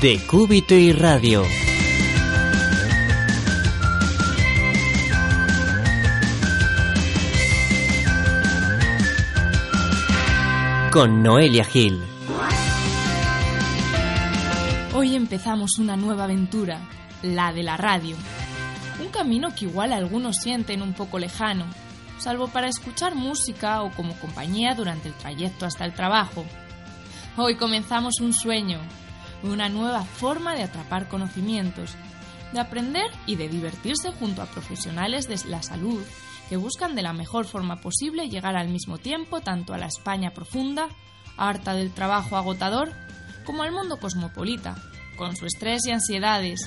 De Cúbito y Radio. Con Noelia Gil. Hoy empezamos una nueva aventura, la de la radio. Un camino que igual algunos sienten un poco lejano, salvo para escuchar música o como compañía durante el trayecto hasta el trabajo. Hoy comenzamos un sueño, una nueva forma de atrapar conocimientos, de aprender y de divertirse junto a profesionales de la salud que buscan de la mejor forma posible llegar al mismo tiempo tanto a la España profunda, harta del trabajo agotador, como al mundo cosmopolita, con su estrés y ansiedades.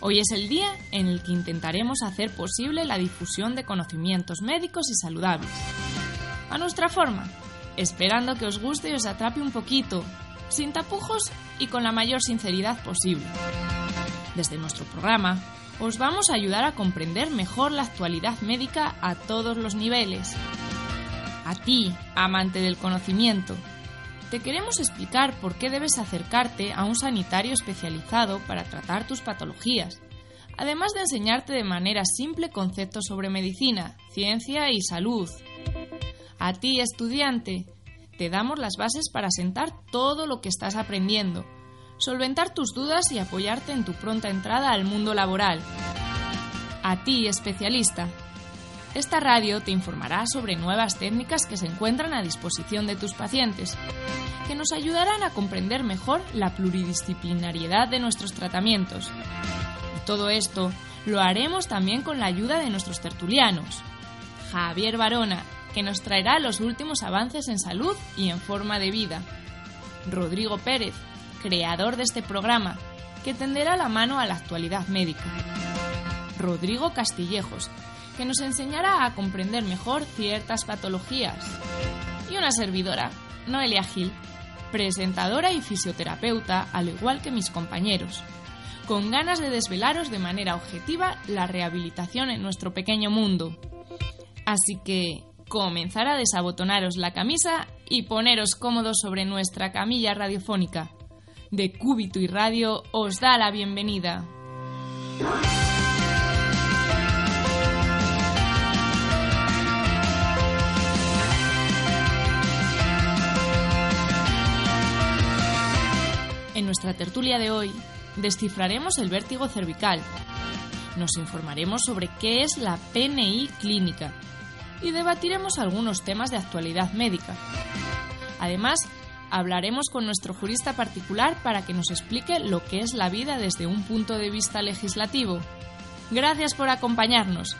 Hoy es el día en el que intentaremos hacer posible la difusión de conocimientos médicos y saludables. A nuestra forma, esperando que os guste y os atrape un poquito, sin tapujos y con la mayor sinceridad posible. Desde nuestro programa, os vamos a ayudar a comprender mejor la actualidad médica a todos los niveles. A ti, amante del conocimiento, te queremos explicar por qué debes acercarte a un sanitario especializado para tratar tus patologías, además de enseñarte de manera simple conceptos sobre medicina, ciencia y salud. A ti, estudiante, te damos las bases para sentar todo lo que estás aprendiendo solventar tus dudas y apoyarte en tu pronta entrada al mundo laboral. A ti, especialista. Esta radio te informará sobre nuevas técnicas que se encuentran a disposición de tus pacientes, que nos ayudarán a comprender mejor la pluridisciplinariedad de nuestros tratamientos. Y todo esto lo haremos también con la ayuda de nuestros tertulianos. Javier Barona, que nos traerá los últimos avances en salud y en forma de vida. Rodrigo Pérez, creador de este programa, que tenderá la mano a la actualidad médica. Rodrigo Castillejos, que nos enseñará a comprender mejor ciertas patologías. Y una servidora, Noelia Gil, presentadora y fisioterapeuta, al igual que mis compañeros, con ganas de desvelaros de manera objetiva la rehabilitación en nuestro pequeño mundo. Así que comenzar a desabotonaros la camisa y poneros cómodos sobre nuestra camilla radiofónica. De Cúbito y Radio os da la bienvenida. En nuestra tertulia de hoy descifraremos el vértigo cervical, nos informaremos sobre qué es la PNI clínica y debatiremos algunos temas de actualidad médica. Además, hablaremos con nuestro jurista particular para que nos explique lo que es la vida desde un punto de vista legislativo. Gracias por acompañarnos.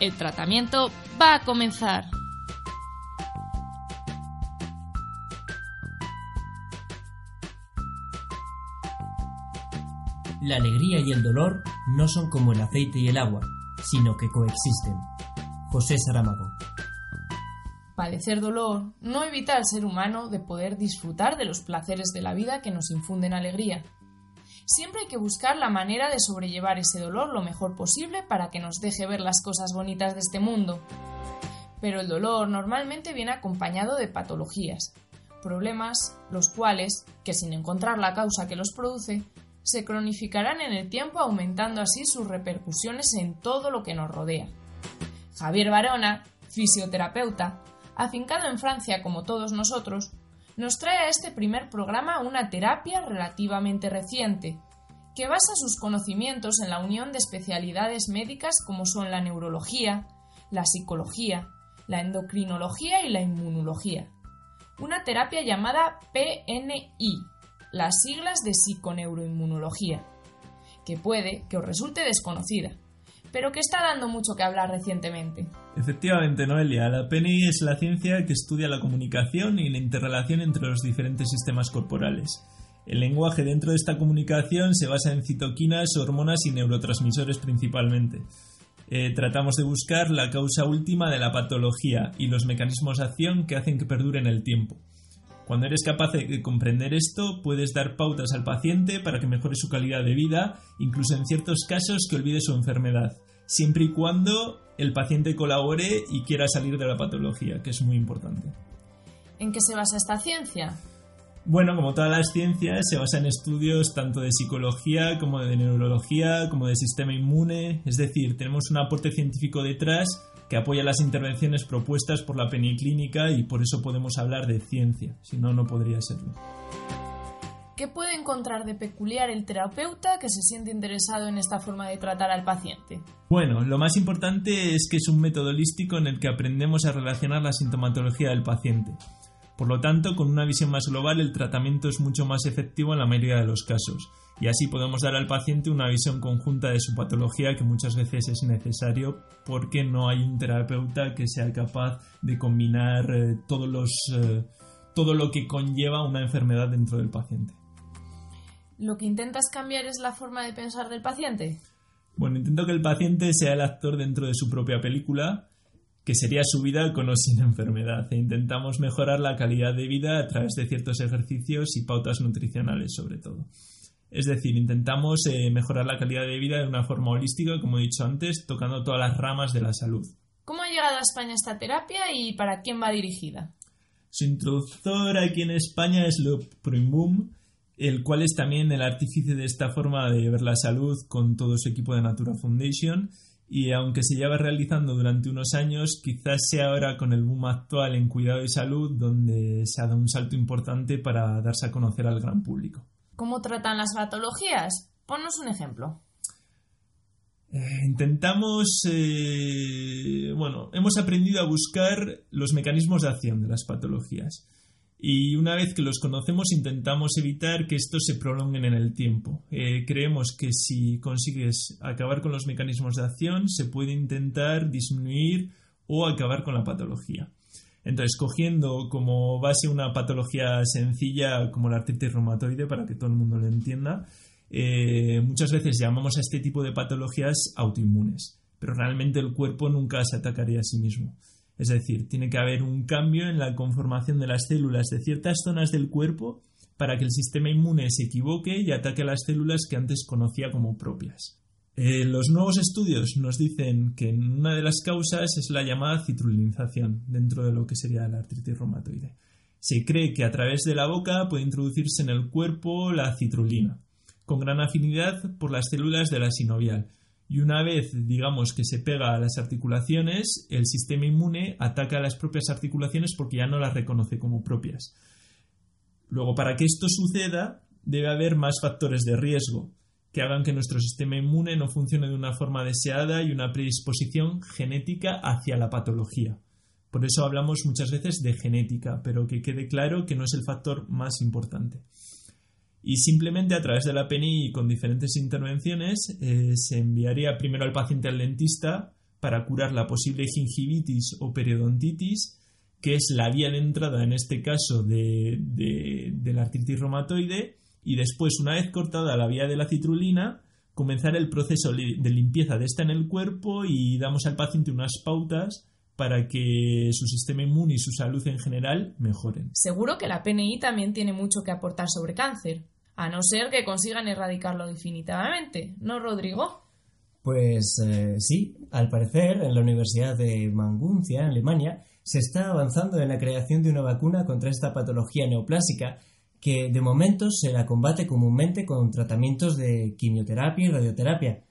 El tratamiento va a comenzar. La alegría y el dolor no son como el aceite y el agua, sino que coexisten. José Saramago padecer dolor no evita al ser humano de poder disfrutar de los placeres de la vida que nos infunden alegría. Siempre hay que buscar la manera de sobrellevar ese dolor lo mejor posible para que nos deje ver las cosas bonitas de este mundo. Pero el dolor normalmente viene acompañado de patologías, problemas los cuales, que sin encontrar la causa que los produce, se cronificarán en el tiempo aumentando así sus repercusiones en todo lo que nos rodea. Javier Barona, fisioterapeuta, afincado en Francia como todos nosotros, nos trae a este primer programa una terapia relativamente reciente, que basa sus conocimientos en la unión de especialidades médicas como son la neurología, la psicología, la endocrinología y la inmunología. Una terapia llamada PNI, las siglas de psiconeuroinmunología, que puede que os resulte desconocida, pero que está dando mucho que hablar recientemente. Efectivamente, Noelia, la PNI es la ciencia que estudia la comunicación y la interrelación entre los diferentes sistemas corporales. El lenguaje dentro de esta comunicación se basa en citoquinas, hormonas y neurotransmisores principalmente. Eh, tratamos de buscar la causa última de la patología y los mecanismos de acción que hacen que perduren el tiempo. Cuando eres capaz de comprender esto, puedes dar pautas al paciente para que mejore su calidad de vida, incluso en ciertos casos que olvide su enfermedad, siempre y cuando el paciente colabore y quiera salir de la patología, que es muy importante. ¿En qué se basa esta ciencia? Bueno, como todas las ciencias, se basa en estudios tanto de psicología como de neurología, como de sistema inmune, es decir, tenemos un aporte científico detrás que apoya las intervenciones propuestas por la peniclínica y por eso podemos hablar de ciencia, si no, no podría serlo. ¿Qué puede encontrar de peculiar el terapeuta que se siente interesado en esta forma de tratar al paciente? Bueno, lo más importante es que es un método holístico en el que aprendemos a relacionar la sintomatología del paciente. Por lo tanto, con una visión más global, el tratamiento es mucho más efectivo en la mayoría de los casos y así podemos dar al paciente una visión conjunta de su patología que muchas veces es necesario porque no hay un terapeuta que sea capaz de combinar eh, todos los, eh, todo lo que conlleva una enfermedad dentro del paciente. ¿Lo que intentas cambiar es la forma de pensar del paciente? Bueno, intento que el paciente sea el actor dentro de su propia película, que sería su vida con o sin enfermedad, e intentamos mejorar la calidad de vida a través de ciertos ejercicios y pautas nutricionales sobre todo. Es decir, intentamos eh, mejorar la calidad de vida de una forma holística, como he dicho antes, tocando todas las ramas de la salud. ¿Cómo ha llegado a España esta terapia y para quién va dirigida? Su introductor aquí en España es Lo Boom, el cual es también el artífice de esta forma de ver la salud con todo su equipo de Natura Foundation. Y aunque se lleva realizando durante unos años, quizás sea ahora con el boom actual en cuidado y salud donde se ha dado un salto importante para darse a conocer al gran público. ¿Cómo tratan las patologías? Ponnos un ejemplo. Eh, intentamos, eh, bueno, hemos aprendido a buscar los mecanismos de acción de las patologías y una vez que los conocemos intentamos evitar que estos se prolonguen en el tiempo. Eh, creemos que si consigues acabar con los mecanismos de acción se puede intentar disminuir o acabar con la patología. Entonces, cogiendo como base una patología sencilla como la artritis reumatoide, para que todo el mundo lo entienda, eh, muchas veces llamamos a este tipo de patologías autoinmunes, pero realmente el cuerpo nunca se atacaría a sí mismo. Es decir, tiene que haber un cambio en la conformación de las células de ciertas zonas del cuerpo para que el sistema inmune se equivoque y ataque a las células que antes conocía como propias. Eh, los nuevos estudios nos dicen que una de las causas es la llamada citrulinización dentro de lo que sería la artritis reumatoide. Se cree que a través de la boca puede introducirse en el cuerpo la citrulina, con gran afinidad por las células de la sinovial. Y una vez, digamos, que se pega a las articulaciones, el sistema inmune ataca a las propias articulaciones porque ya no las reconoce como propias. Luego, para que esto suceda, debe haber más factores de riesgo, que hagan que nuestro sistema inmune no funcione de una forma deseada y una predisposición genética hacia la patología. Por eso hablamos muchas veces de genética, pero que quede claro que no es el factor más importante. Y simplemente a través de la PNI con diferentes intervenciones eh, se enviaría primero al paciente al dentista para curar la posible gingivitis o periodontitis, que es la vía de entrada en este caso de, de la artritis reumatoide, y después, una vez cortada la vía de la citrulina, comenzar el proceso de limpieza de esta en el cuerpo y damos al paciente unas pautas para que su sistema inmune y su salud en general mejoren. Seguro que la PNI también tiene mucho que aportar sobre cáncer, a no ser que consigan erradicarlo definitivamente, ¿no, Rodrigo? Pues eh, sí, al parecer en la Universidad de Manguncia, en Alemania, se está avanzando en la creación de una vacuna contra esta patología neoplásica que de momento se la combate comúnmente con tratamientos de quimioterapia y radioterapia.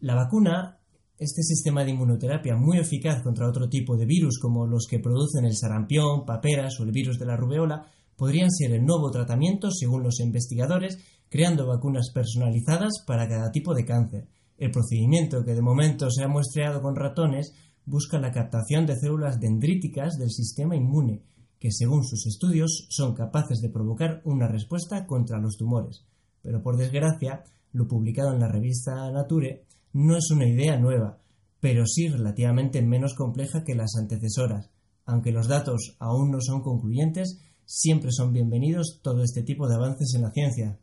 La vacuna, este sistema de inmunoterapia muy eficaz contra otro tipo de virus como los que producen el sarampión, paperas o el virus de la rubeola, podrían ser el nuevo tratamiento según los investigadores, creando vacunas personalizadas para cada tipo de cáncer. El procedimiento que de momento se ha muestreado con ratones busca la captación de células dendríticas del sistema inmune, que según sus estudios son capaces de provocar una respuesta contra los tumores. Pero por desgracia, lo publicado en la revista Nature no es una idea nueva, pero sí relativamente menos compleja que las antecesoras. Aunque los datos aún no son concluyentes, siempre son bienvenidos todo este tipo de avances en la ciencia.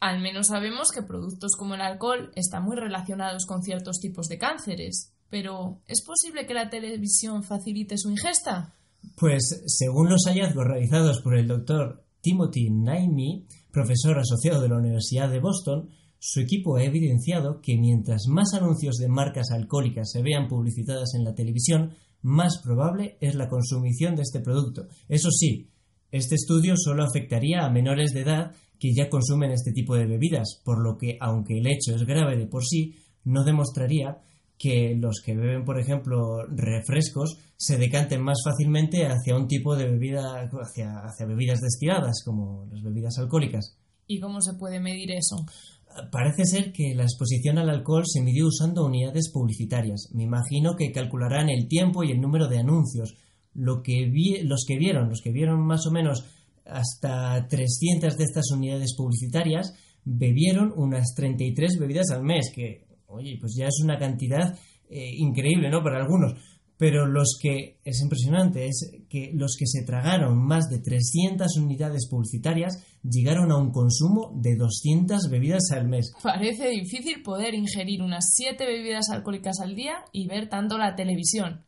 Al menos sabemos que productos como el alcohol están muy relacionados con ciertos tipos de cánceres. Pero, ¿es posible que la televisión facilite su ingesta? Pues, según los hallazgos realizados por el doctor Timothy Naimi, profesor asociado de la Universidad de Boston, su equipo ha evidenciado que mientras más anuncios de marcas alcohólicas se vean publicitadas en la televisión, más probable es la consumición de este producto. Eso sí, este estudio solo afectaría a menores de edad que ya consumen este tipo de bebidas, por lo que, aunque el hecho es grave de por sí, no demostraría que los que beben, por ejemplo, refrescos se decanten más fácilmente hacia un tipo de bebida, hacia, hacia bebidas destiladas, como las bebidas alcohólicas. ¿Y cómo se puede medir eso? Parece ser que la exposición al alcohol se midió usando unidades publicitarias. Me imagino que calcularán el tiempo y el número de anuncios. Lo que los que vieron, los que vieron más o menos hasta 300 de estas unidades publicitarias, bebieron unas 33 bebidas al mes, que, oye, pues ya es una cantidad eh, increíble, ¿no? Para algunos. Pero los que, es impresionante, es que los que se tragaron más de 300 unidades publicitarias llegaron a un consumo de 200 bebidas al mes. Parece difícil poder ingerir unas 7 bebidas alcohólicas al día y ver tanto la televisión.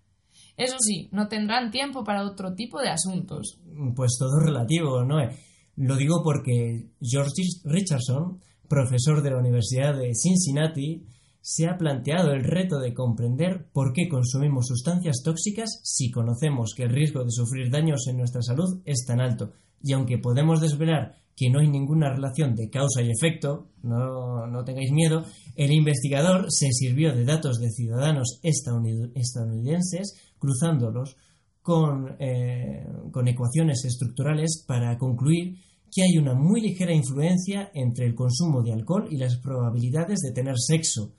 Eso sí, no tendrán tiempo para otro tipo de asuntos. Pues todo relativo, ¿no? Lo digo porque George Richardson, profesor de la Universidad de Cincinnati, se ha planteado el reto de comprender por qué consumimos sustancias tóxicas si conocemos que el riesgo de sufrir daños en nuestra salud es tan alto. Y aunque podemos desvelar que no hay ninguna relación de causa y efecto, no, no tengáis miedo, el investigador se sirvió de datos de ciudadanos estadounidenses cruzándolos con, eh, con ecuaciones estructurales para concluir que hay una muy ligera influencia entre el consumo de alcohol y las probabilidades de tener sexo,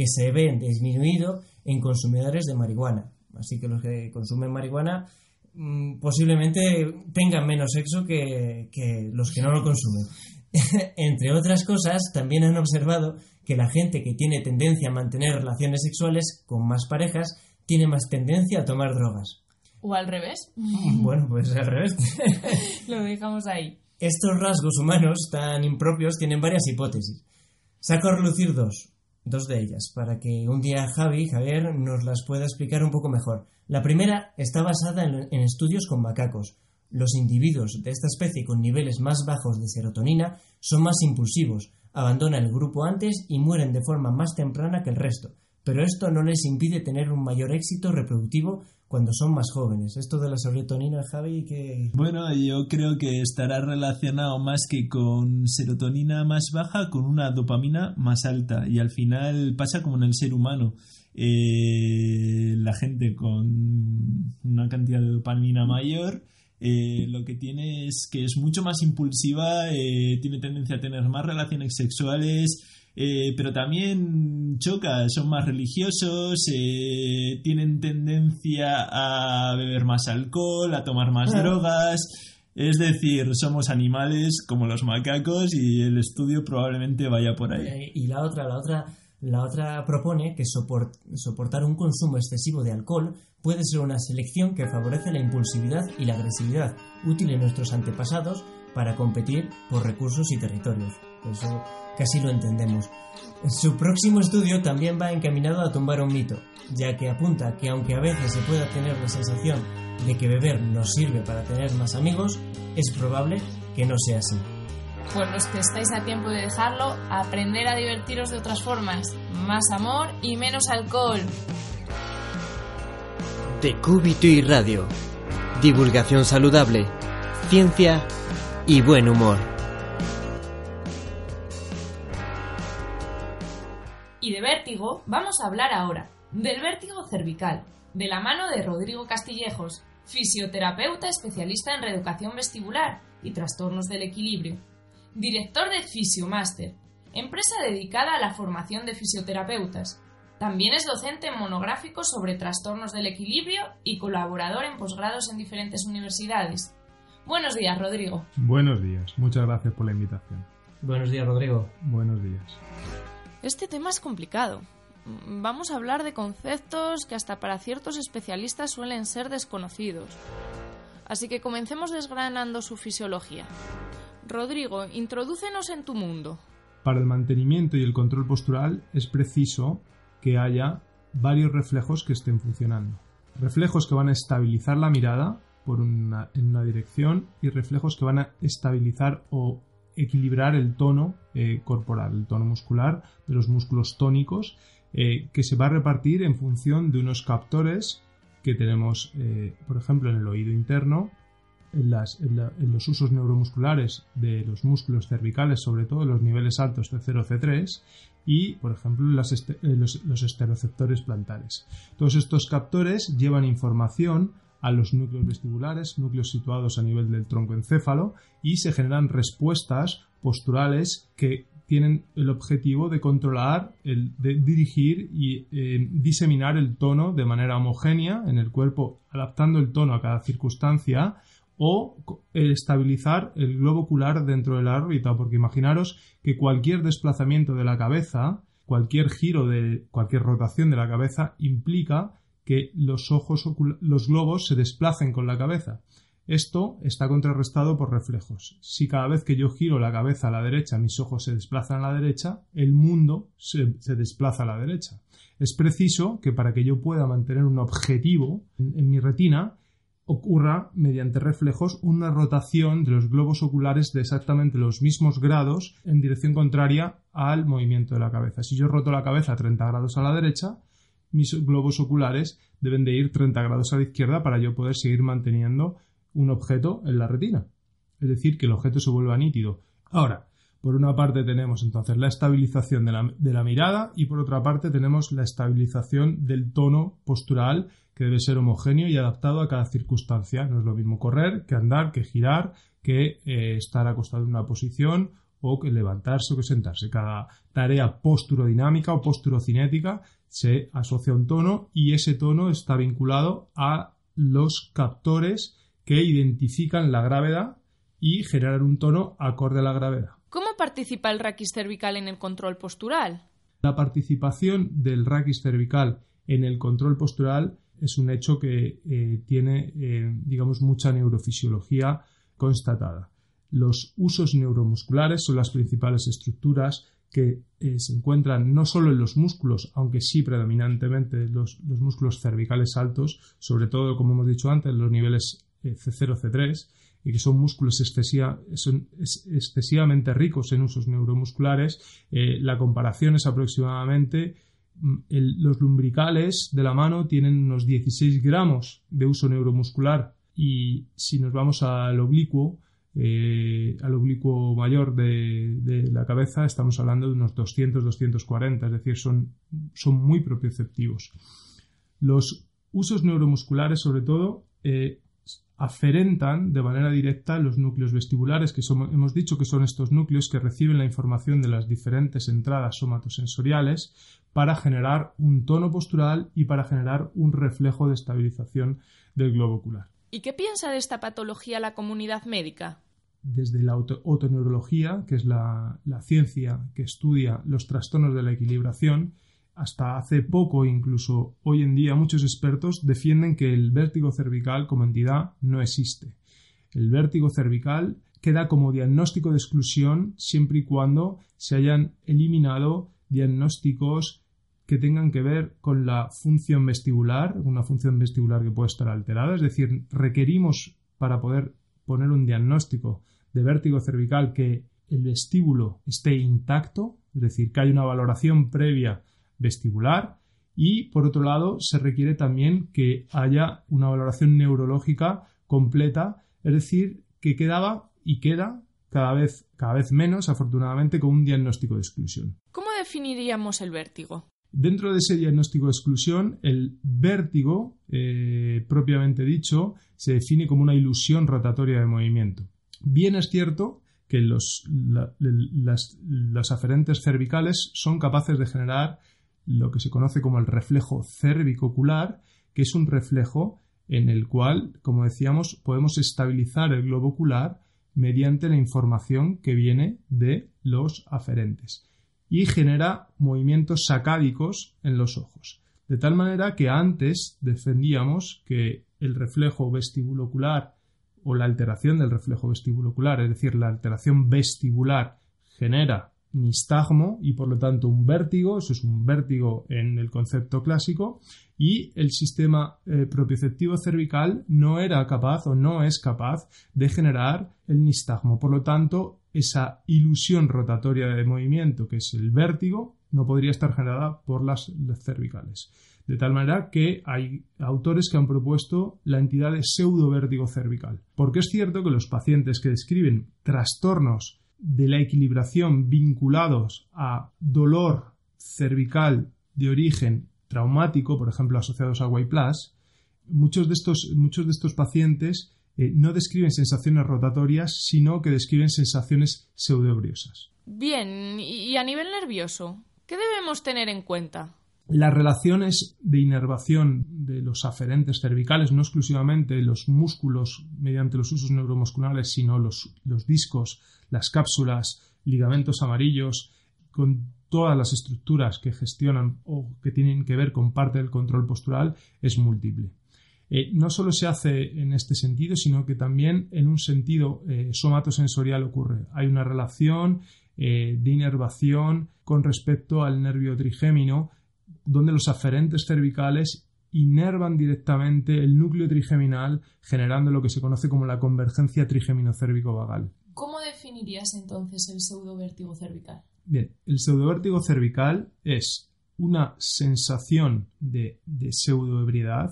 que se ven disminuido en consumidores de marihuana. Así que los que consumen marihuana mm, posiblemente tengan menos sexo que, que los que no lo consumen. Entre otras cosas, también han observado que la gente que tiene tendencia a mantener relaciones sexuales con más parejas tiene más tendencia a tomar drogas. ¿O al revés? Bueno, pues al revés. Lo dejamos ahí. Estos rasgos humanos tan impropios tienen varias hipótesis. Saco a relucir dos dos de ellas, para que un día Javi, Javier, nos las pueda explicar un poco mejor. La primera está basada en, estudios con macacos. Los individuos de esta especie con niveles más bajos de serotonina son más impulsivos, abandonan el grupo antes y mueren de forma más temprana que el resto, pero esto no les impide tener un mayor éxito reproductivo cuando son más jóvenes. Esto de la serotonina, Javi, que... Bueno, yo creo que estará relacionado más que con serotonina más baja, con una dopamina más alta. Y al final pasa como en el ser humano. Eh, la gente con una cantidad de dopamina mayor... Eh, lo que tiene es que es mucho más impulsiva, eh, tiene tendencia a tener más relaciones sexuales, eh, pero también choca, son más religiosos, eh, tienen tendencia a beber más alcohol, a tomar más ah. drogas. Es decir, somos animales como los macacos y el estudio probablemente vaya por ahí. Eh, y la otra, la otra, la otra propone que soportar un consumo excesivo de alcohol puede ser una selección que favorece la impulsividad y la agresividad, útil en nuestros antepasados para competir por recursos y territorios. Eso casi lo entendemos. Su próximo estudio también va encaminado a tumbar un mito, ya que apunta que aunque a veces se pueda tener la sensación de que beber nos sirve para tener más amigos, es probable que no sea así. Pues los que estáis a tiempo de dejarlo, aprender a divertiros de otras formas, más amor y menos alcohol. De Cúbito y Radio. Divulgación saludable, ciencia y buen humor. Vértigo vamos a hablar ahora, del vértigo cervical, de la mano de Rodrigo Castillejos, fisioterapeuta especialista en reeducación vestibular y trastornos del equilibrio, director de Fisiomaster, empresa dedicada a la formación de fisioterapeutas. También es docente en monográficos sobre trastornos del equilibrio y colaborador en posgrados en diferentes universidades. Buenos días, Rodrigo. Buenos días, muchas gracias por la invitación. Buenos días, Rodrigo. Buenos días. Este tema es complicado. Vamos a hablar de conceptos que hasta para ciertos especialistas suelen ser desconocidos. Así que comencemos desgranando su fisiología. Rodrigo, introdúcenos en tu mundo. Para el mantenimiento y el control postural es preciso que haya varios reflejos que estén funcionando. Reflejos que van a estabilizar la mirada por en una dirección y reflejos que van a estabilizar o equilibrar el tono eh, corporal, el tono muscular de los músculos tónicos, eh, que se va a repartir en función de unos captores que tenemos, eh, por ejemplo, en el oído interno, en, los usos neuromusculares de los músculos cervicales, sobre todo en los niveles altos C0, C3, y, por ejemplo, los, los esteroceptores plantares. Todos estos captores llevan información a los núcleos vestibulares, núcleos situados a nivel del tronco encéfalo, y se generan respuestas posturales que tienen el objetivo de controlar, de dirigir y eh, diseminar el tono de manera homogénea en el cuerpo, adaptando el tono a cada circunstancia o estabilizar el globo ocular dentro de la órbita, porque imaginaros que cualquier desplazamiento de la cabeza, cualquier giro de cualquier rotación de la cabeza implica que los ojos, los globos se desplacen con la cabeza. Esto está contrarrestado por reflejos. Si cada vez que yo giro la cabeza a la derecha mis ojos se desplazan a la derecha, el mundo se, desplaza a la derecha. Es preciso que para que yo pueda mantener un objetivo en, mi retina, ocurra mediante reflejos una rotación de los globos oculares de exactamente los mismos grados en dirección contraria al movimiento de la cabeza. Si yo roto la cabeza a 30 grados a la derecha, mis globos oculares deben de ir 30 grados a la izquierda para yo poder seguir manteniendo un objeto en la retina. Es decir, que el objeto se vuelva nítido. Ahora, por una parte tenemos entonces la estabilización de la, mirada y por otra parte tenemos la estabilización del tono postural que debe ser homogéneo y adaptado a cada circunstancia. No es lo mismo correr que andar, que girar, que eh, estar acostado en una posición o que levantarse o que sentarse. Cada tarea posturodinámica o posturocinética se asocia a un tono y ese tono está vinculado a los captores que identifican la gravedad y generar un tono acorde a la gravedad. ¿Cómo participa el raquis cervical en el control postural? La participación del raquis cervical en el control postural es un hecho que eh, tiene, eh, digamos, mucha neurofisiología constatada. Los usos neuromusculares son las principales estructuras que eh, se encuentran no solo en los músculos, aunque sí predominantemente los, los músculos cervicales altos, sobre todo, como hemos dicho antes, los niveles C0, C3, y que son músculos excesivamente ricos en usos neuromusculares, eh, la comparación es aproximadamente mm, los lumbricales de la mano tienen unos 16 gramos de uso neuromuscular. Y si nos vamos al oblicuo, eh, al oblicuo mayor de, la cabeza estamos hablando de unos 200-240, es decir, son, son muy propioceptivos. Los usos neuromusculares, sobre todo, eh, aferentan de manera directa los núcleos vestibulares, que hemos dicho que son estos núcleos que reciben la información de las diferentes entradas somatosensoriales para generar un tono postural y para generar un reflejo de estabilización del globo ocular. ¿Y qué piensa de esta patología la comunidad médica? Desde la otoneurología, que es la ciencia que estudia los trastornos de la equilibración, hasta hace poco, incluso hoy en día, muchos expertos defienden que el vértigo cervical como entidad no existe. El vértigo cervical queda como diagnóstico de exclusión siempre y cuando se hayan eliminado diagnósticos que tengan que ver con la función vestibular, una función vestibular que puede estar alterada, es decir, requerimos para poder poner un diagnóstico de vértigo cervical que el vestíbulo esté intacto, es decir, que haya una valoración previa vestibular y por otro lado se requiere también que haya una valoración neurológica completa, es decir, que quedaba y queda cada vez, cada vez menos, afortunadamente, con un diagnóstico de exclusión. ¿Cómo definiríamos el vértigo? Dentro de ese diagnóstico de exclusión, el vértigo, eh, propiamente dicho, se define como una ilusión rotatoria de movimiento. Bien es cierto que los, las, aferentes cervicales son capaces de generar lo que se conoce como el reflejo cervicocular, que es un reflejo en el cual, como decíamos, podemos estabilizar el globo ocular mediante la información que viene de los aferentes. Y genera movimientos sacádicos en los ojos. De tal manera que antes defendíamos que el reflejo vestibulocular o la alteración del reflejo vestibulocular, es decir, la alteración vestibular genera nistagmo y por lo tanto un vértigo, eso es un vértigo en el concepto clásico, y el sistema eh, propioceptivo cervical no era capaz o no es capaz de generar el nistagmo. Por lo tanto, esa ilusión rotatoria de movimiento, que es el vértigo, no podría estar generada por las, cervicales. De tal manera que hay autores que han propuesto la entidad de pseudo-vértigo cervical. Porque es cierto que los pacientes que describen trastornos de la equilibración vinculados a dolor cervical de origen traumático, por ejemplo, asociados a Plus, muchos de estos, muchos de estos pacientes eh, no describen sensaciones rotatorias, sino que describen sensaciones pseudobriosas. Bien, y a nivel nervioso, ¿qué debemos tener en cuenta? Las relaciones de inervación de los aferentes cervicales, no exclusivamente los músculos mediante los usos neuromusculares, sino los, discos, las cápsulas, ligamentos amarillos, con todas las estructuras que gestionan o que tienen que ver con parte del control postural, es múltiple. Eh, no solo se hace en este sentido, sino que también en un sentido eh, somatosensorial ocurre. Hay una relación eh, de inervación con respecto al nervio trigémino donde los aferentes cervicales inervan directamente el núcleo trigeminal, generando lo que se conoce como la convergencia trigémino-cérvico-vagal. ¿Cómo definirías entonces el pseudovértigo cervical? Bien, el pseudovértigo cervical es una sensación de, de pseudoebriedad,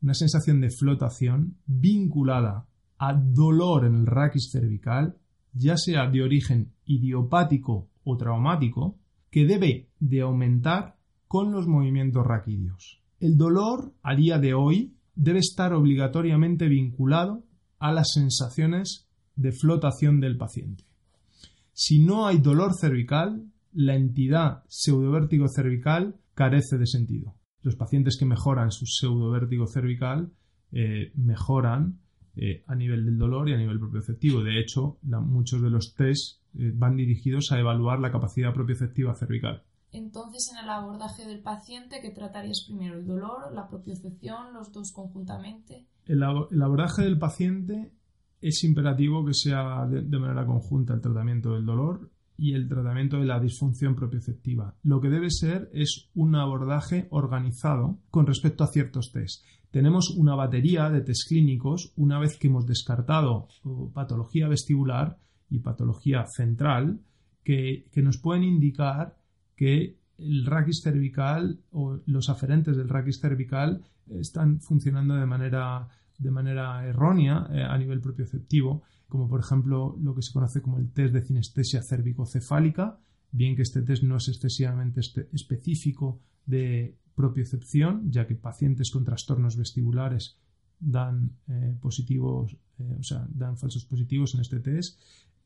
una sensación de flotación vinculada a dolor en el raquis cervical, ya sea de origen idiopático o traumático, que debe de aumentar con los movimientos raquídeos. El dolor a día de hoy debe estar obligatoriamente vinculado a las sensaciones de flotación del paciente. Si no hay dolor cervical, la entidad pseudovértigo cervical carece de sentido. Los pacientes que mejoran su pseudovértigo cervical eh, mejoran eh, a nivel del dolor y a nivel propioceptivo. De hecho, muchos de los test eh, van dirigidos a evaluar la capacidad propioceptiva cervical. Entonces, en el abordaje del paciente, ¿qué tratarías primero? ¿El dolor, la propiocepción, los dos conjuntamente? El, abordaje del paciente es imperativo que sea de, manera conjunta el tratamiento del dolor y el tratamiento de la disfunción propioceptiva. Lo que debe ser es un abordaje organizado con respecto a ciertos test. Tenemos una batería de test clínicos una vez que hemos descartado patología vestibular y patología central que, que nos pueden indicar que el raquis cervical o los aferentes del raquis cervical están funcionando de manera, de manera errónea eh, a nivel propioceptivo, como por ejemplo lo que se conoce como el test de cinestesia cervicocefálica, bien que este test no es excesivamente este, específico de propiocepción, ya que pacientes con trastornos vestibulares dan eh, positivos, eh, o sea, dan falsos positivos en este test.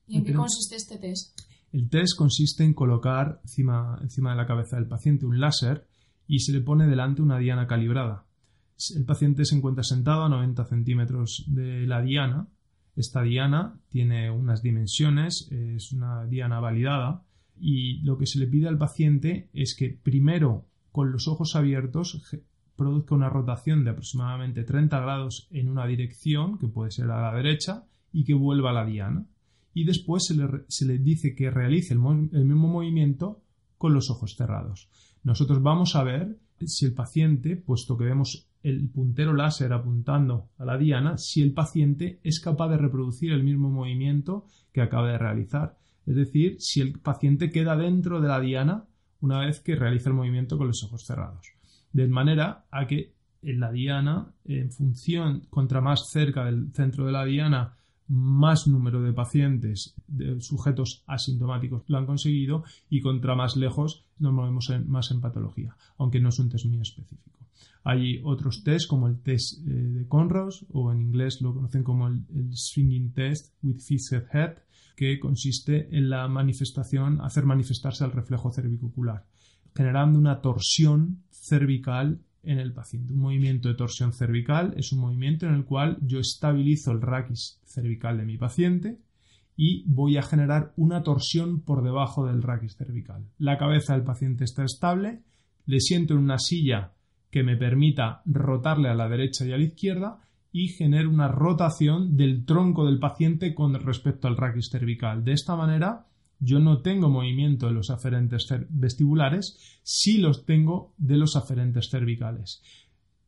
¿Y en qué consiste este test? El test consiste en colocar encima, encima de la cabeza del paciente un láser y se le pone delante una diana calibrada. El paciente se encuentra sentado a 90 centímetros de la diana. Esta diana tiene unas dimensiones, es una diana validada y lo que se le pide al paciente es que primero con los ojos abiertos produzca una rotación de aproximadamente 30 grados en una dirección, que puede ser a la derecha, y que vuelva a la diana y después se le, dice que realice el, mismo movimiento con los ojos cerrados. Nosotros vamos a ver si el paciente, puesto que vemos el puntero láser apuntando a la diana, si el paciente es capaz de reproducir el mismo movimiento que acaba de realizar. Es decir, si el paciente queda dentro de la diana una vez que realiza el movimiento con los ojos cerrados. De manera a que en la diana, en función, contra más cerca del centro de la diana más número de pacientes, de sujetos asintomáticos lo han conseguido y contra más lejos nos movemos más en patología, aunque no es un test muy específico. Hay otros test como el test eh, de Conros o en inglés lo conocen como el, Swinging Test with Fixed Head, que consiste en la manifestación, hacer manifestarse el reflejo cervicular, generando una torsión cervical en el paciente. Un movimiento de torsión cervical es un movimiento en el cual yo estabilizo el raquis cervical de mi paciente y voy a generar una torsión por debajo del raquis cervical. La cabeza del paciente está estable, le siento en una silla que me permita rotarle a la derecha y a la izquierda y genero una rotación del tronco del paciente con respecto al raquis cervical. De esta manera, yo no tengo movimiento de los aferentes vestibulares, sí los tengo de los aferentes cervicales.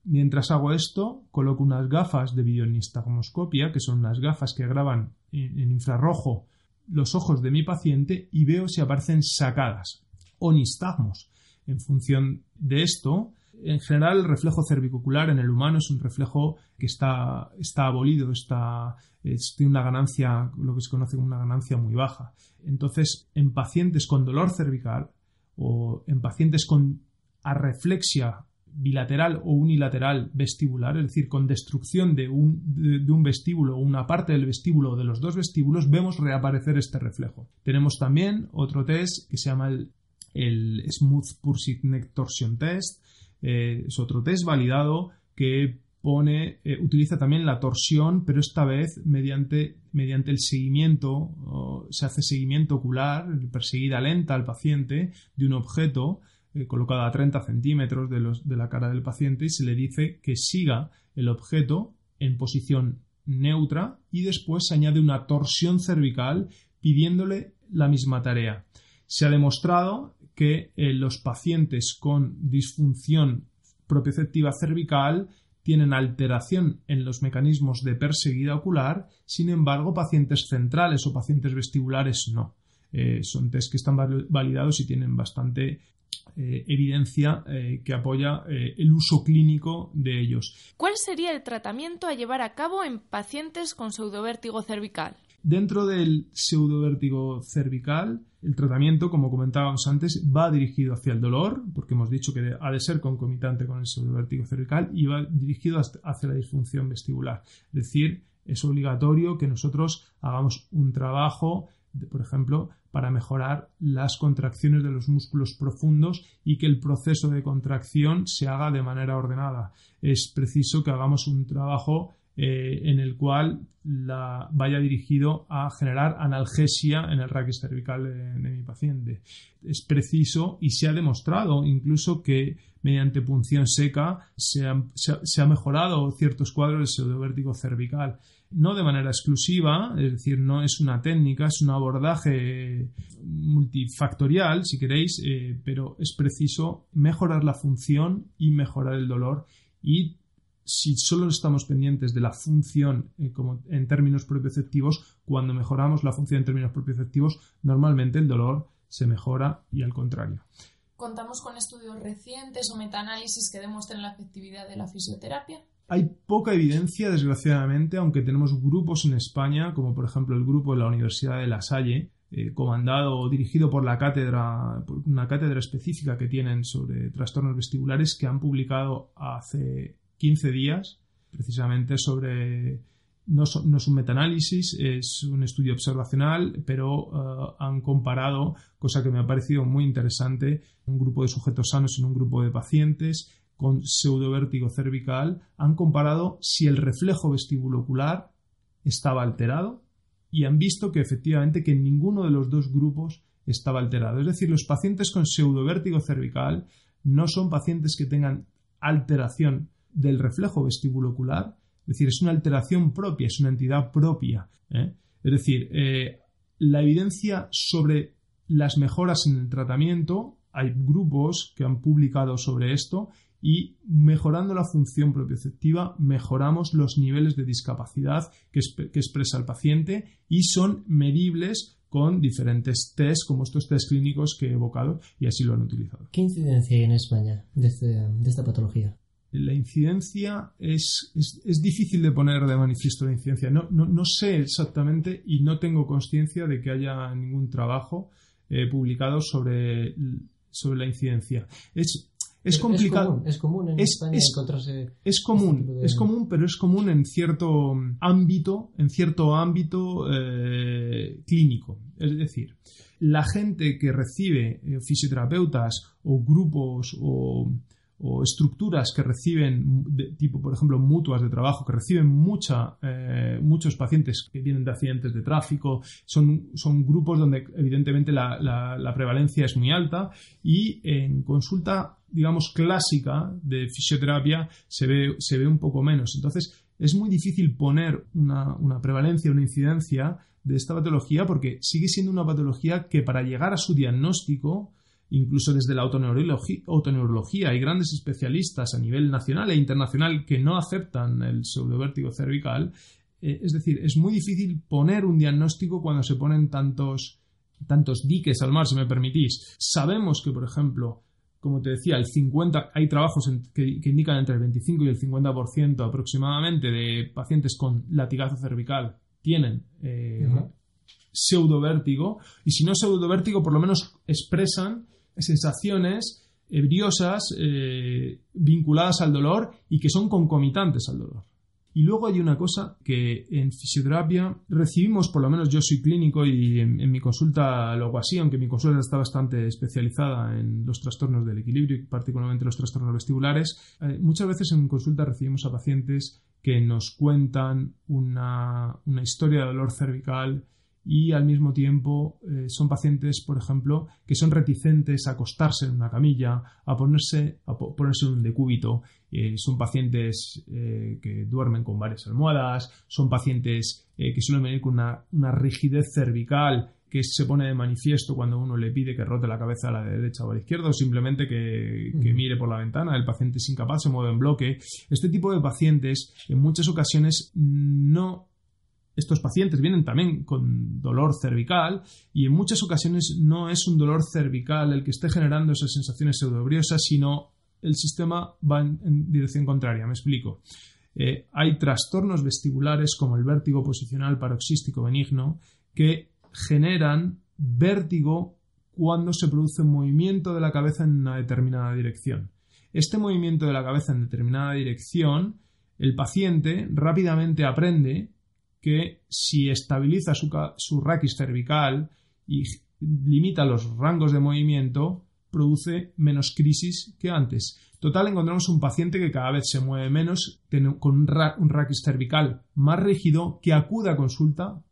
Mientras hago esto, coloco unas gafas de videonistagmoscopia, que son unas gafas que graban en infrarrojo los ojos de mi paciente y veo si aparecen sacadas o nistagmos. En función de esto, en general el reflejo cervicocular en el humano es un reflejo que está, está abolido, está, tiene una ganancia, lo que se conoce como una ganancia muy baja. Entonces, en pacientes con dolor cervical o en pacientes con arreflexia bilateral o unilateral vestibular, es decir, con destrucción de un, de, un vestíbulo o una parte del vestíbulo o de los dos vestíbulos, vemos reaparecer este reflejo. Tenemos también otro test que se llama el, el Smooth Pulsing Neck Torsion Test, eh, es otro test validado que pone, eh, utiliza también la torsión, pero esta vez mediante, mediante el seguimiento, se hace seguimiento ocular, perseguida lenta al paciente de un objeto eh, colocado a 30 centímetros de, los, de la cara del paciente y se le dice que siga el objeto en posición neutra y después se añade una torsión cervical pidiéndole la misma tarea. Se ha demostrado que eh, los pacientes con disfunción propioceptiva cervical tienen alteración en los mecanismos de perseguida ocular, sin embargo, pacientes centrales o pacientes vestibulares no. Eh, son test que están validados y tienen bastante eh, evidencia que apoya el uso clínico de ellos. ¿Cuál sería el tratamiento a llevar a cabo en pacientes con pseudovértigo cervical? Dentro del pseudovértigo cervical, el tratamiento, como comentábamos antes, va dirigido hacia el dolor, porque hemos dicho que ha de ser concomitante con el pseudovértigo cervical, y va dirigido hacia la disfunción vestibular. Es decir, es obligatorio que nosotros hagamos un trabajo, por ejemplo, para mejorar las contracciones de los músculos profundos y que el proceso de contracción se haga de manera ordenada. Es preciso que hagamos un trabajo eh, en el cual vaya dirigido a generar analgesia en el raquis cervical de, mi paciente. Es preciso y se ha demostrado incluso que mediante punción seca se ha, mejorado ciertos cuadros de pseudovértigo cervical. No de manera exclusiva, es decir, no es una técnica, es un abordaje multifactorial, si queréis, eh, pero es preciso mejorar la función y mejorar el dolor y si solo estamos pendientes de la función eh, como en términos propioceptivos, cuando mejoramos la función en términos propioceptivos, normalmente el dolor se mejora y al contrario. ¿Contamos con estudios recientes o metaanálisis que demuestren la efectividad de la fisioterapia? Hay poca evidencia, desgraciadamente, aunque tenemos grupos en España, como por ejemplo el grupo de la Universidad de La Salle, eh, comandado o dirigido por la cátedra, por una cátedra específica que tienen sobre trastornos vestibulares, que han publicado hace 15 días, precisamente sobre... No, es un metaanálisis, es un estudio observacional, pero eh, han comparado, cosa que me ha parecido muy interesante, un grupo de sujetos sanos en un grupo de pacientes con pseudovértigo cervical, han comparado si el reflejo vestibulocular estaba alterado y han visto que efectivamente que ninguno de los dos grupos estaba alterado. Es decir, los pacientes con pseudovértigo cervical no son pacientes que tengan alteración del reflejo vestibulocular, es decir, es una alteración propia, es una entidad propia. ¿eh? Es decir, eh, la evidencia sobre las mejoras en el tratamiento, hay grupos que han publicado sobre esto y mejorando la función propioceptiva mejoramos los niveles de discapacidad que, expresa el paciente y son medibles con diferentes test como estos test clínicos que he evocado y así lo han utilizado. ¿Qué incidencia hay en España de este, esta patología? La incidencia es, es, difícil de poner de manifiesto la incidencia. No, no, sé exactamente y no tengo conciencia de que haya ningún trabajo eh, publicado sobre, sobre la incidencia. Es, es complicado. Es común, en España encontrarse. Es común, este es común, pero es común en cierto ámbito, en cierto ámbito eh, clínico. Es decir, la gente que recibe eh, fisioterapeutas o grupos o o estructuras que reciben, tipo por ejemplo mutuas de trabajo, que reciben mucha, eh, muchos pacientes que vienen de accidentes de tráfico, son, son grupos donde evidentemente la, la, prevalencia es muy alta y en consulta, digamos, clásica de fisioterapia se ve, se ve un poco menos. Entonces, es muy difícil poner una, una prevalencia, una incidencia de esta patología porque sigue siendo una patología que para llegar a su diagnóstico incluso desde la autoneurología, hay grandes especialistas a nivel nacional e internacional que no aceptan el pseudovértigo cervical. Eh, es decir, es muy difícil poner un diagnóstico cuando se ponen tantos, tantos diques al mar, si me permitís. Sabemos que, por ejemplo, como te decía, el 50, hay trabajos que, indican entre el 25 y el 50% aproximadamente de pacientes con latigazo cervical tienen eh, pseudovértigo, y si no pseudovértigo, por lo menos expresan sensaciones ebriosas eh, vinculadas al dolor y que son concomitantes al dolor. Y luego hay una cosa que en fisioterapia recibimos, por lo menos yo soy clínico y en, mi consulta lo hago así, aunque mi consulta está bastante especializada en los trastornos del equilibrio y particularmente los trastornos vestibulares, eh, muchas veces en consulta recibimos a pacientes que nos cuentan una, una historia de dolor cervical y al mismo tiempo eh, son pacientes, por ejemplo, que son reticentes a acostarse en una camilla, a ponerse, a ponerse en un decúbito. Eh, son pacientes eh, que duermen con varias almohadas, son pacientes que suelen venir con una, rigidez cervical que se pone de manifiesto cuando uno le pide que rote la cabeza a la derecha o a la izquierda o simplemente que, que, mire por la ventana. El paciente es incapaz, se mueve en bloque. Este tipo de pacientes en muchas ocasiones no estos pacientes vienen también con dolor cervical y en muchas ocasiones no es un dolor cervical el que esté generando esas sensaciones pseudobriosas, sino el sistema va en, dirección contraria. Me explico. Eh, hay trastornos vestibulares como el vértigo posicional paroxístico benigno que generan vértigo cuando se produce un movimiento de la cabeza en una determinada dirección. Este movimiento de la cabeza en determinada dirección, el paciente rápidamente aprende que si estabiliza su, raquis cervical y limita los rangos de movimiento, produce menos crisis que antes. Total, encontramos un paciente que cada vez se mueve menos, con un, un raquis cervical más rígido, que acude a consulta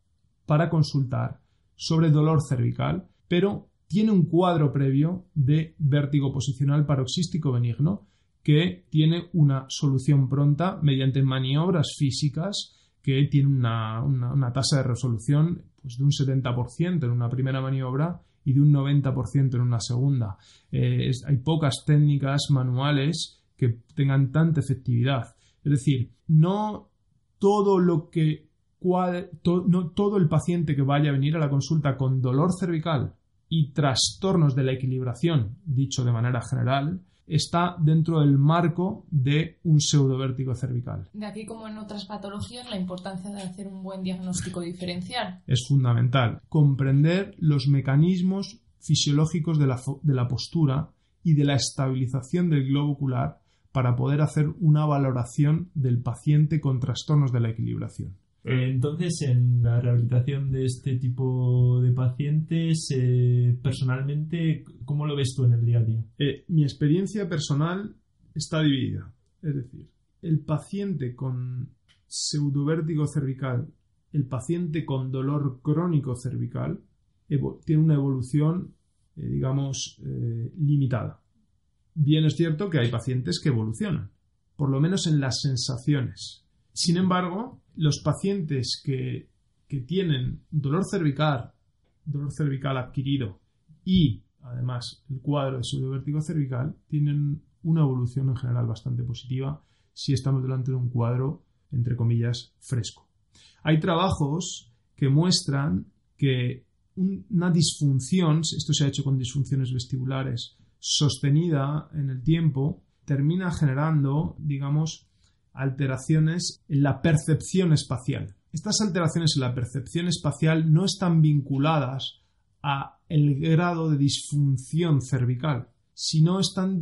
para consultar sobre dolor cervical, pero tiene un cuadro previo de vértigo posicional paroxístico benigno que tiene una solución pronta mediante maniobras físicas que tiene una, tasa de resolución pues, de un 70% en una primera maniobra y de un 90% en una segunda. Eh, hay pocas técnicas manuales que tengan tanta efectividad. Es decir, no todo lo que no todo el paciente que vaya a venir a la consulta con dolor cervical y trastornos de la equilibración, dicho de manera general, está dentro del marco de un pseudovértigo cervical. De aquí, como en otras patologías, la importancia de hacer un buen diagnóstico diferencial. Es fundamental comprender los mecanismos fisiológicos de la, de la postura y de la estabilización del globo ocular para poder hacer una valoración del paciente con trastornos de la equilibración. Eh, entonces, en la rehabilitación de este tipo de pacientes, eh, personalmente, ¿cómo lo ves tú en el día a día? Eh, mi experiencia personal está dividida. Es decir, el paciente con pseudovértigo cervical, el paciente con dolor crónico cervical, tiene una evolución, digamos, limitada. Bien es cierto que hay pacientes que evolucionan, por lo menos en las sensaciones. Sin embargo, los pacientes que, tienen dolor cervical, dolor cervical adquirido y además el cuadro de pseudovértigo cervical tienen una evolución en general bastante positiva si estamos delante de un cuadro, entre comillas, fresco. Hay trabajos que muestran que una disfunción, esto se ha hecho con disfunciones vestibulares, sostenida en el tiempo, termina generando, digamos, alteraciones en la percepción espacial. Estas alteraciones en la percepción espacial no están vinculadas a el grado de disfunción cervical, sino están,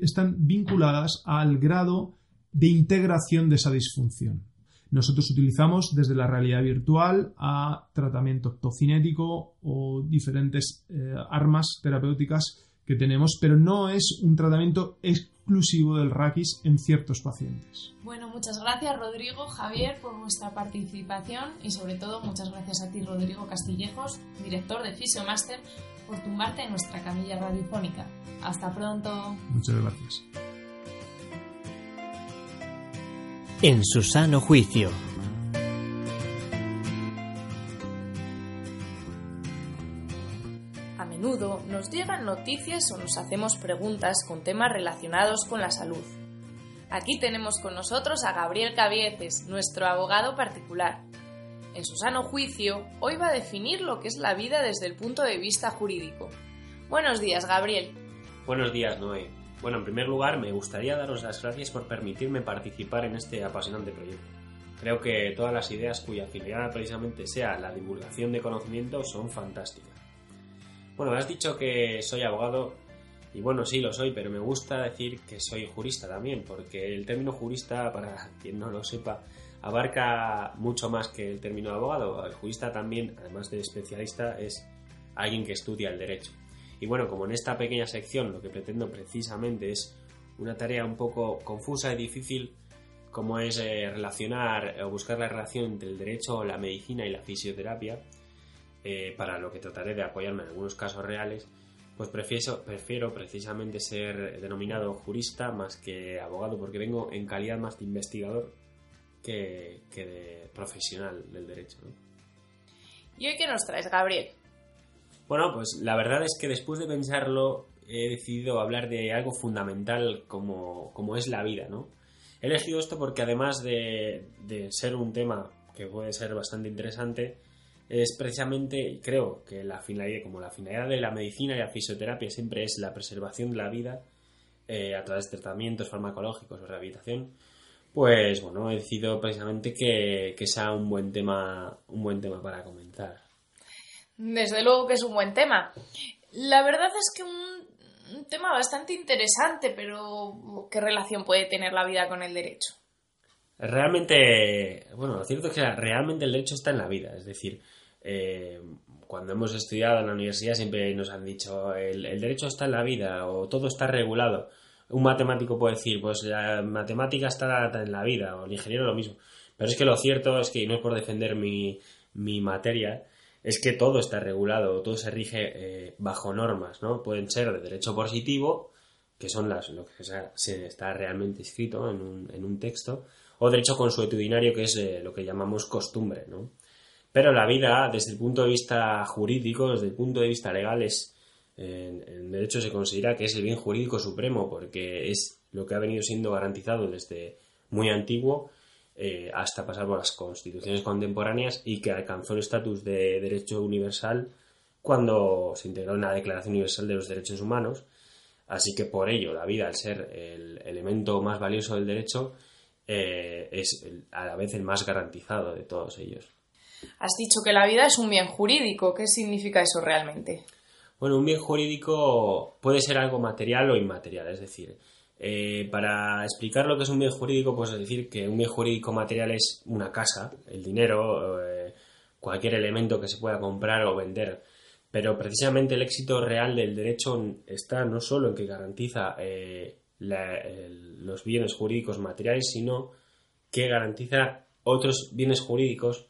están vinculadas al grado de integración de esa disfunción. Nosotros utilizamos desde la realidad virtual a tratamiento optocinético o diferentes eh, armas terapéuticas que tenemos, pero no es un tratamiento exclusivo del raquis en ciertos pacientes. Bueno, muchas gracias Rodrigo, Javier, por vuestra participación y sobre todo muchas gracias a ti Rodrigo Castillejos, director de Fisiomaster, por tumbarte en nuestra camilla radiofónica. Hasta pronto. Muchas gracias. En su sano juicio. Nos llegan noticias o nos hacemos preguntas con temas relacionados con la salud. Aquí tenemos con nosotros a Gabriel Cabieces, nuestro abogado particular. En su sano juicio, hoy va a definir lo que es la vida desde el punto de vista jurídico. Buenos días, Gabriel. Buenos días, Noé. Bueno, en primer lugar, me gustaría daros las gracias por permitirme participar en este apasionante proyecto. Creo que todas las ideas cuya finalidad precisamente sea la divulgación de conocimiento son fantásticas. Bueno, has dicho que soy abogado y bueno, sí lo soy, pero me gusta decir que soy jurista también, porque el término jurista, para quien no lo sepa, abarca mucho más que el término abogado. El jurista también, además de especialista, es alguien que estudia el derecho. Y bueno, como en esta pequeña sección lo que pretendo precisamente es una tarea un poco confusa y difícil, como es eh, relacionar o buscar la relación entre el derecho, la medicina y la fisioterapia, eh, para lo que trataré de apoyarme en algunos casos reales, pues prefiero, prefiero precisamente ser denominado jurista más que abogado, porque vengo en calidad más de investigador que, que de profesional del derecho. ¿no? ¿Y hoy qué nos traes, Gabriel? Bueno, pues la verdad es que después de pensarlo he decidido hablar de algo fundamental como, como es la vida, ¿no? He elegido esto porque además de, de, ser un tema que puede ser bastante interesante, es precisamente, creo que la finalidad, como la finalidad de la medicina y la fisioterapia siempre es la preservación de la vida eh, a través de tratamientos farmacológicos o rehabilitación, pues bueno, he decidido precisamente que, que sea un buen tema, un buen tema para comenzar. Desde luego que es un buen tema. La verdad es que un, un, tema bastante interesante, pero ¿qué relación puede tener la vida con el derecho? Realmente, bueno, lo cierto es que realmente el derecho está en la vida, es decir, eh, cuando hemos estudiado en la universidad siempre nos han dicho el, el, derecho está en la vida o todo está regulado. Un matemático puede decir, pues la matemática está en la vida o el ingeniero lo mismo. Pero es que lo cierto es que, y no es por defender mi, mi materia, es que todo está regulado, todo se rige eh, bajo normas, ¿no? Pueden ser de derecho positivo, que son las lo que sea, se está realmente escrito en un, en un texto, o derecho consuetudinario, que es eh, lo que llamamos costumbre, ¿no? Pero la vida, desde el punto de vista jurídico, desde el punto de vista legal, es, en, derecho se considera que es el bien jurídico supremo, porque es lo que ha venido siendo garantizado desde muy antiguo eh, hasta pasar por las constituciones contemporáneas y que alcanzó el estatus de derecho universal cuando se integró en la Declaración Universal de los Derechos Humanos. Así que por ello, la vida, al ser el elemento más valioso del derecho, eh, es a la vez el más garantizado de todos ellos. Has dicho que la vida es un bien jurídico. ¿Qué significa eso realmente? Bueno, un bien jurídico puede ser algo material o inmaterial, es decir, eh, para explicar lo que es un bien jurídico, pues decir que un bien jurídico material es una casa, el dinero, eh, cualquier elemento que se pueda comprar o vender. Pero precisamente el éxito real del derecho está no solo en que garantiza eh, los bienes jurídicos materiales, sino que garantiza otros bienes jurídicos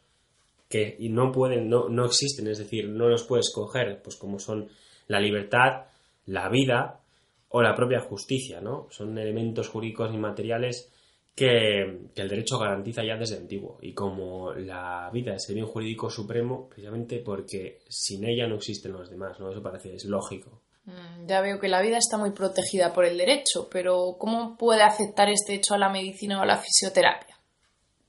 que no pueden, no, no existen, es decir, no los puedes coger, pues como son la libertad, la vida o la propia justicia, ¿no? Son elementos jurídicos inmateriales que, que, el derecho garantiza ya desde antiguo. Y como la vida es el bien jurídico supremo, precisamente porque sin ella no existen los demás, ¿no? Eso parece, es lógico. Mm, ya veo que la vida está muy protegida por el derecho, pero ¿cómo puede afectar este hecho a la medicina o a la fisioterapia?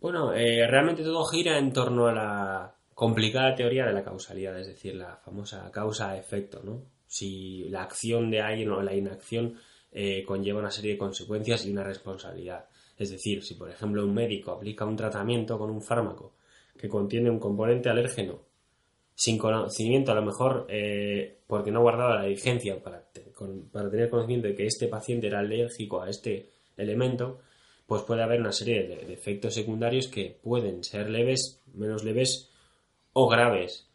Bueno, eh, realmente todo gira en torno a la complicada teoría de la causalidad, es decir, la famosa causa-efecto, ¿no? Si la acción de alguien o la inacción eh, conlleva una serie de consecuencias y una responsabilidad. Es decir, si por ejemplo un médico aplica un tratamiento con un fármaco que contiene un componente alérgeno sin conocimiento, a lo mejor eh, porque no ha guardado la diligencia para, te, con, para tener conocimiento de que este paciente era alérgico a este elemento, pues puede haber una serie de, de, efectos secundarios que pueden ser leves, menos leves o graves.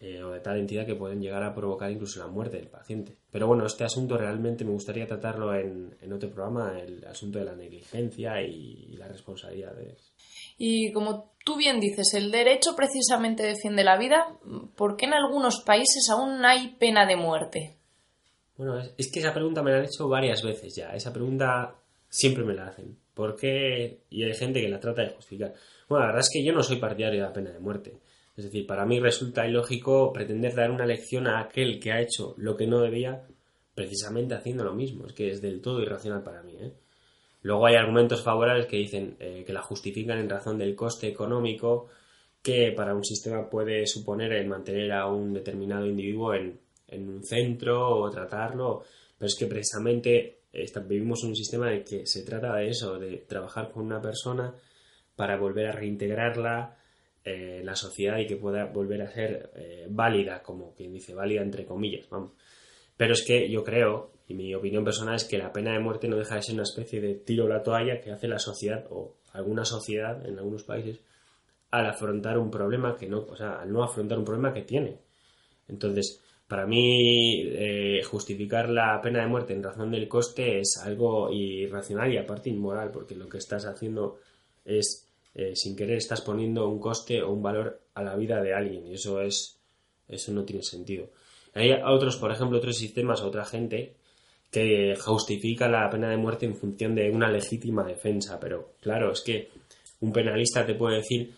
eh, o de tal entidad que pueden llegar a provocar incluso la muerte del paciente. Pero bueno, este asunto realmente me gustaría tratarlo en, otro programa, el asunto de la negligencia y, las responsabilidades. Y como tú bien dices, el derecho precisamente defiende la vida. ¿Por qué en algunos países aún hay pena de muerte? Bueno, es, que esa pregunta me la han hecho varias veces ya. Esa pregunta siempre me la hacen. ¿Por qué? Y hay gente que la trata de justificar. Bueno, la verdad es que yo no soy partidario de la pena de muerte. Es decir, para mí resulta ilógico pretender dar una lección a aquel que ha hecho lo que no debía precisamente haciendo lo mismo. Es que es del todo irracional para mí. ¿eh? Luego hay argumentos favorables que dicen eh, que la justifican en razón del coste económico que para un sistema puede suponer el mantener a un determinado individuo en, un centro o tratarlo. Pero es que precisamente vivimos un sistema en que se trata de eso, de trabajar con una persona para volver a reintegrarla eh, en la sociedad y que pueda volver a ser eh, válida, como quien dice, válida entre comillas, vamos. Pero es que yo creo, y mi opinión personal es que la pena de muerte no deja de ser una especie de tiro a la toalla que hace la sociedad o alguna sociedad en algunos países al afrontar un problema que no, o sea, al no afrontar un problema que tiene. Entonces, para mí, eh, justificar la pena de muerte en razón del coste es algo irracional y aparte inmoral, porque lo que estás haciendo es eh, sin querer estás poniendo un coste o un valor a la vida de alguien y eso es eso no tiene sentido. Hay otros, por ejemplo, otros sistemas, otra gente que justifica la pena de muerte en función de una legítima defensa, pero claro, es que un penalista te puede decir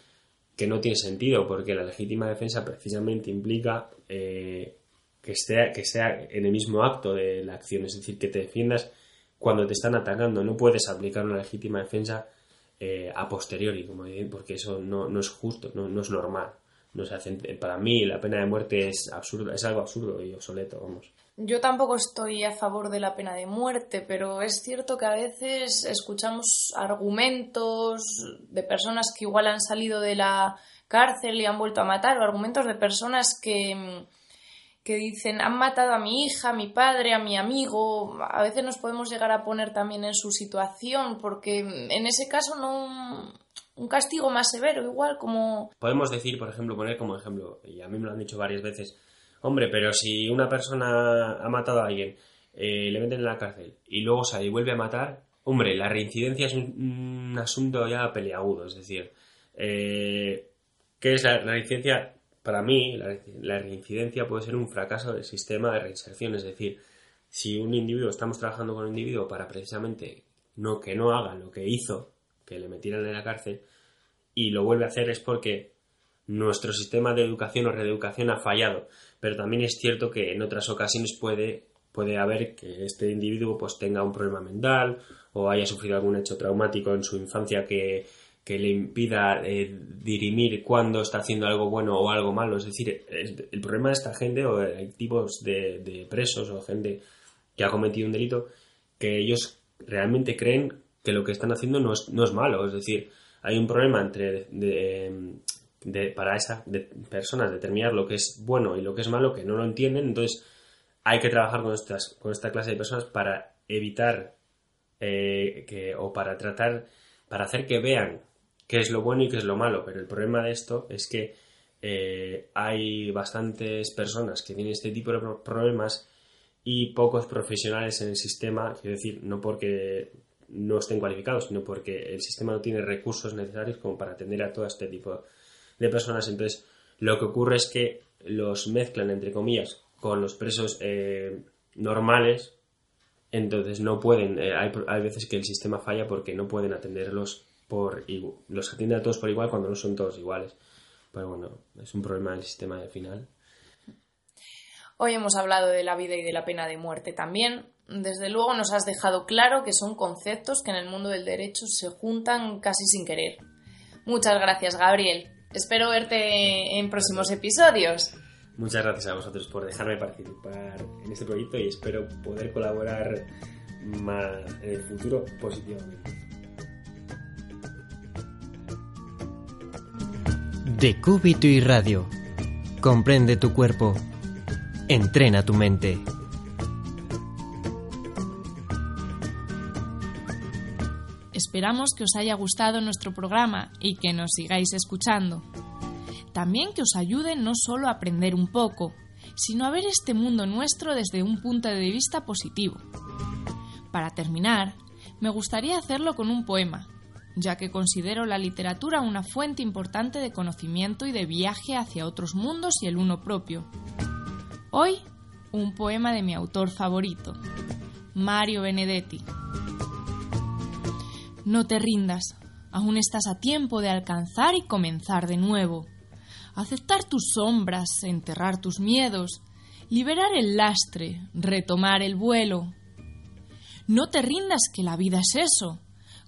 que no tiene sentido porque la legítima defensa precisamente implica eh, que, sea, que sea en el mismo acto de la acción, es decir, que te defiendas cuando te están atacando. No puedes aplicar una legítima defensa eh, a posteriori, como porque eso no, es justo, no, es normal. No se para mí la pena de muerte es absurdo, es algo absurdo y obsoleto, vamos. Yo tampoco estoy a favor de la pena de muerte, pero es cierto que a veces escuchamos argumentos de personas que igual han salido de la cárcel y han vuelto a matar, o argumentos de personas que, que dicen han matado a mi hija, a mi padre, a mi amigo. A veces nos podemos llegar a poner también en su situación, porque en ese caso no un castigo más severo, igual como. Podemos decir, por ejemplo, poner como ejemplo, y a mí me lo han dicho varias veces, hombre, pero si una persona ha matado a alguien, eh, le meten en la cárcel y luego sale y vuelve a matar, hombre, la reincidencia es un, asunto ya peleagudo, es decir, eh, ¿qué es la reincidencia? Para mí, la, reincidencia puede ser un fracaso del sistema de reinserción, es decir, si un individuo, estamos trabajando con un individuo para precisamente no, que no haga lo que hizo, que le metieran en la cárcel, y lo vuelve a hacer es porque nuestro sistema de educación o reeducación ha fallado. Pero también es cierto que en otras ocasiones puede, puede haber que este individuo pues tenga un problema mental o haya sufrido algún hecho traumático en su infancia que, que le impida eh, dirimir cuándo está haciendo algo bueno o algo malo. Es decir, el problema de esta gente, o hay tipos de, presos o gente que ha cometido un delito, que ellos realmente creen que lo que están haciendo no es, no es malo. Es decir, hay un problema entre de, para esas personas determinar lo que es bueno y lo que es malo que no lo entienden. Entonces, hay que trabajar con, estas, con esta clase de personas para evitar eh, que, o para tratar, para hacer que vean qué es lo bueno y qué es lo malo. Pero el problema de esto es que eh, hay bastantes personas que tienen este tipo de problemas y pocos profesionales en el sistema, quiero decir, no porque no estén cualificados, sino porque el sistema no tiene recursos necesarios como para atender a todo este tipo de personas. Entonces, lo que ocurre es que los mezclan, entre comillas, con los presos eh, normales, entonces no pueden, eh, hay, hay veces que el sistema falla porque no pueden atenderlos por los atiende a todos por igual cuando no son todos iguales. Pero bueno, es un problema del sistema de final. Hoy hemos hablado de la vida y de la pena de muerte también. Desde luego nos has dejado claro que son conceptos que en el mundo del derecho se juntan casi sin querer. Muchas gracias, Gabriel. Espero verte en próximos episodios. Muchas gracias a vosotros por dejarme participar en este proyecto y espero poder colaborar más en el futuro positivamente. Decúbito y radio. Comprende tu cuerpo. Entrena tu mente. Esperamos que os haya gustado nuestro programa y que nos sigáis escuchando. También que os ayude no solo a aprender un poco, sino a ver este mundo nuestro desde un punto de vista positivo. Para terminar, me gustaría hacerlo con un poema, ya que considero la literatura una fuente importante de conocimiento y de viaje hacia otros mundos y el uno propio. Hoy, un poema de mi autor favorito, Mario Benedetti. No te rindas, aún estás a tiempo de alcanzar y comenzar de nuevo. Aceptar tus sombras, enterrar tus miedos, liberar el lastre, retomar el vuelo. No te rindas que la vida es eso,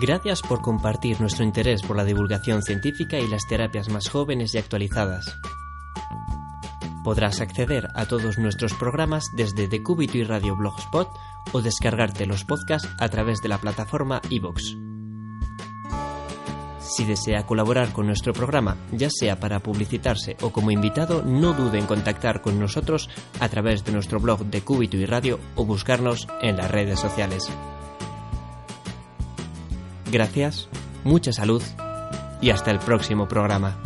Gracias por compartir nuestro interés por la divulgación científica y las terapias más jóvenes y actualizadas. Podrás acceder a todos nuestros programas desde Decúbito y Radio Blogspot o descargarte los podcasts a través de la plataforma iVoox. Si desea colaborar con nuestro programa, ya sea para publicitarse o como invitado, no dude en contactar con nosotros a través de nuestro blog de Cúbito y Radio o buscarnos en las redes sociales. Gracias, mucha salud y hasta el próximo programa.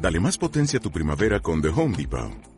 Dale más potencia a tu primavera con The Home Depot.